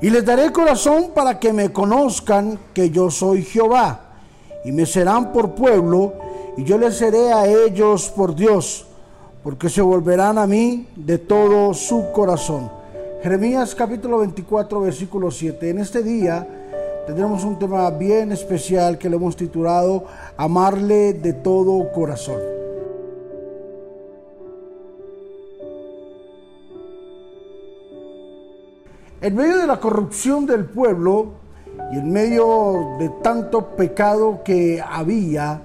Y les daré corazón para que me conozcan que yo soy Jehová. Y me serán por pueblo, y yo les seré a ellos por Dios, porque se volverán a mí de todo su corazón. Jeremías capítulo 24, versículo 7. En este día tendremos un tema bien especial que le hemos titulado Amarle de todo corazón. En medio de la corrupción del pueblo y en medio de tanto pecado que había,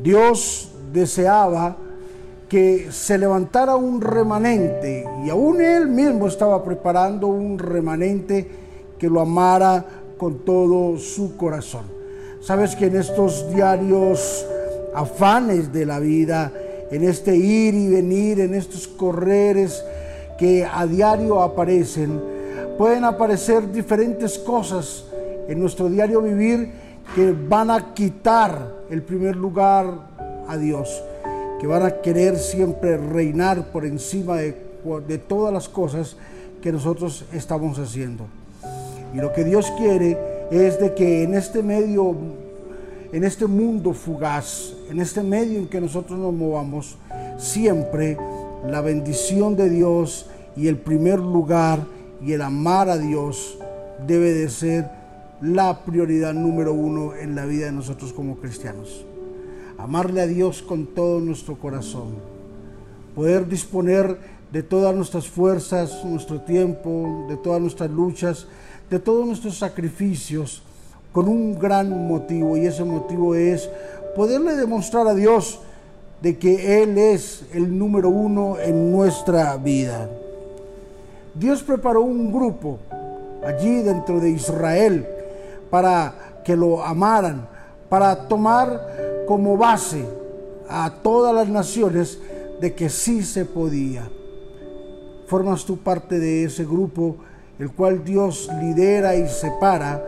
Dios deseaba que se levantara un remanente y aún él mismo estaba preparando un remanente que lo amara con todo su corazón. Sabes que en estos diarios afanes de la vida, en este ir y venir, en estos correres que a diario aparecen, pueden aparecer diferentes cosas en nuestro diario vivir que van a quitar el primer lugar a Dios, que van a querer siempre reinar por encima de, todas las cosas que nosotros estamos haciendo. Y lo que Dios quiere es de que en este medio, en este mundo fugaz, en este medio en que nosotros nos movamos, siempre la bendición de Dios y el primer lugar y el amar a Dios debe de ser la prioridad número uno en la vida de nosotros como cristianos. Amarle a Dios con todo nuestro corazón. Poder disponer de todas nuestras fuerzas, nuestro tiempo, de todas nuestras luchas, de todos nuestros sacrificios con un gran motivo y ese motivo es poderle demostrar a Dios de que Él es el número uno en nuestra vida. Dios preparó un grupo allí dentro de Israel para que lo amaran, para tomar como base a todas las naciones de que sí se podía. Formas tú parte de ese grupo, el cual Dios lidera y separa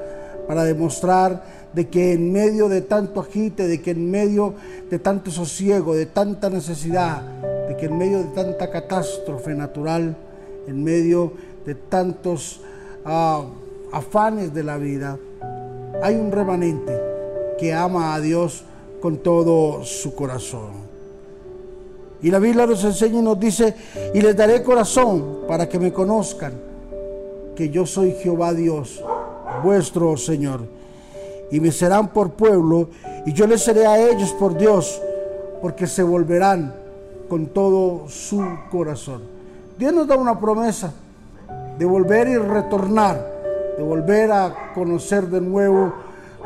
para demostrar de que en medio de tanto agite, de que en medio de tanto sosiego, de tanta necesidad, de que en medio de tanta catástrofe natural, en medio de tantos ah, afanes de la vida, hay un remanente que ama a Dios con todo su corazón. Y la Biblia nos enseña y nos dice, y les daré corazón para que me conozcan, que yo soy Jehová Dios, vuestro Señor. Y me serán por pueblo, y yo les seré a ellos por Dios, porque se volverán con todo su corazón. Dios nos da una promesa de volver y retornar, de volver a conocer de nuevo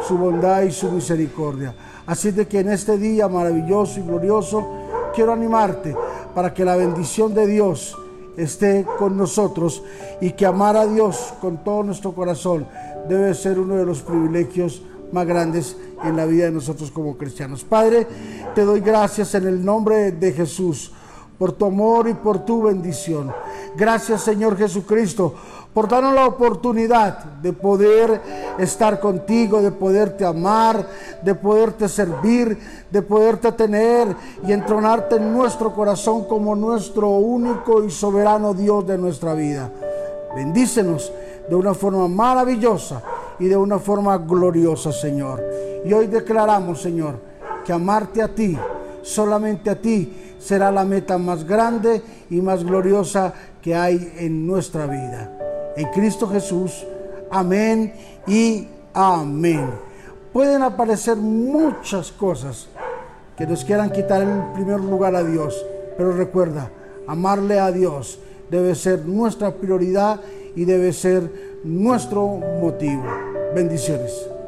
su bondad y su misericordia. Así de que en este día maravilloso y glorioso quiero animarte para que la bendición de Dios esté con nosotros y que amar a Dios con todo nuestro corazón debe ser uno de los privilegios más grandes en la vida de nosotros como cristianos. Padre, te doy gracias en el nombre de Jesús por tu amor y por tu bendición. Gracias Señor Jesucristo por darnos la oportunidad de poder estar contigo, de poderte amar, de poderte servir, de poderte tener y entronarte en nuestro corazón como nuestro único y soberano Dios de nuestra vida. Bendícenos de una forma maravillosa y de una forma gloriosa, Señor. Y hoy declaramos, Señor, que amarte a ti, solamente a ti, será la meta más grande y más gloriosa que hay en nuestra vida. En Cristo Jesús, amén y amén. Pueden aparecer muchas cosas que nos quieran quitar el primer lugar a Dios, pero recuerda, amarle a Dios debe ser nuestra prioridad y debe ser nuestro motivo. Bendiciones.